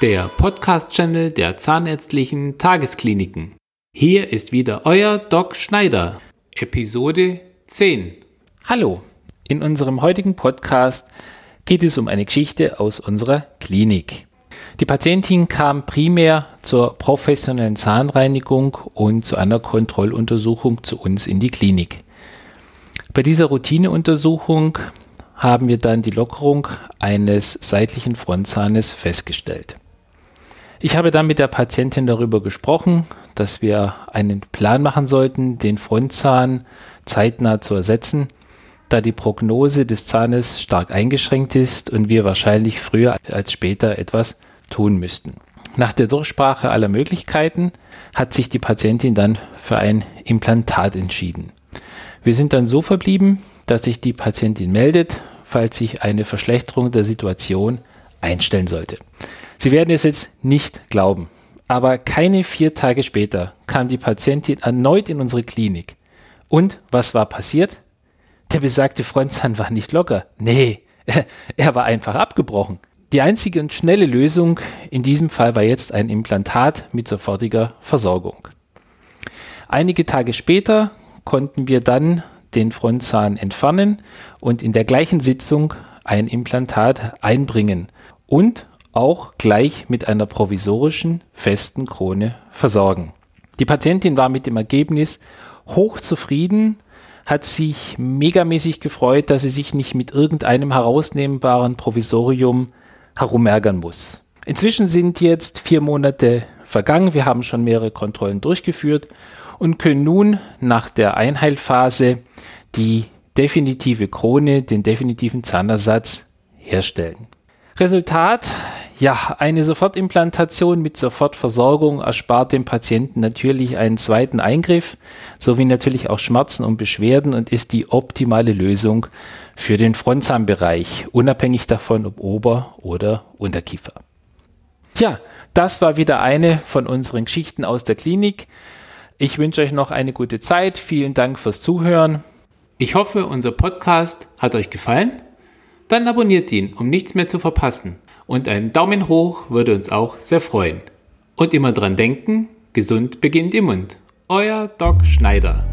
der Podcast-Channel der Zahnärztlichen Tageskliniken. Hier ist wieder euer Doc Schneider, Episode 10. Hallo, in unserem heutigen Podcast geht es um eine Geschichte aus unserer Klinik. Die Patientin kam primär zur professionellen Zahnreinigung und zu einer Kontrolluntersuchung zu uns in die Klinik. Bei dieser Routineuntersuchung haben wir dann die Lockerung eines seitlichen Frontzahnes festgestellt. Ich habe dann mit der Patientin darüber gesprochen, dass wir einen Plan machen sollten, den Frontzahn zeitnah zu ersetzen, da die Prognose des Zahnes stark eingeschränkt ist und wir wahrscheinlich früher als später etwas tun müssten. Nach der Durchsprache aller Möglichkeiten hat sich die Patientin dann für ein Implantat entschieden. Wir sind dann so verblieben, dass sich die Patientin meldet, falls sich eine Verschlechterung der Situation einstellen sollte. Sie werden es jetzt nicht glauben, aber keine vier Tage später kam die Patientin erneut in unsere Klinik. Und was war passiert? Der besagte Frontzahn war nicht locker. Nee, er war einfach abgebrochen. Die einzige und schnelle Lösung in diesem Fall war jetzt ein Implantat mit sofortiger Versorgung. Einige Tage später konnten wir dann den Frontzahn entfernen und in der gleichen Sitzung ein Implantat einbringen und auch gleich mit einer provisorischen festen Krone versorgen. Die Patientin war mit dem Ergebnis hoch zufrieden, hat sich megamäßig gefreut, dass sie sich nicht mit irgendeinem herausnehmbaren Provisorium herumärgern muss. Inzwischen sind jetzt vier Monate vergangen, wir haben schon mehrere Kontrollen durchgeführt und können nun nach der Einheilphase die definitive Krone, den definitiven Zahnersatz herstellen. Resultat, ja, eine Sofortimplantation mit Sofortversorgung erspart dem Patienten natürlich einen zweiten Eingriff, sowie natürlich auch Schmerzen und Beschwerden und ist die optimale Lösung für den Frontzahnbereich, unabhängig davon, ob Ober- oder Unterkiefer. Ja, das war wieder eine von unseren Geschichten aus der Klinik. Ich wünsche euch noch eine gute Zeit. Vielen Dank fürs Zuhören. Ich hoffe, unser Podcast hat euch gefallen. Dann abonniert ihn, um nichts mehr zu verpassen und einen Daumen hoch würde uns auch sehr freuen. Und immer dran denken, gesund beginnt im Mund. Euer Doc Schneider.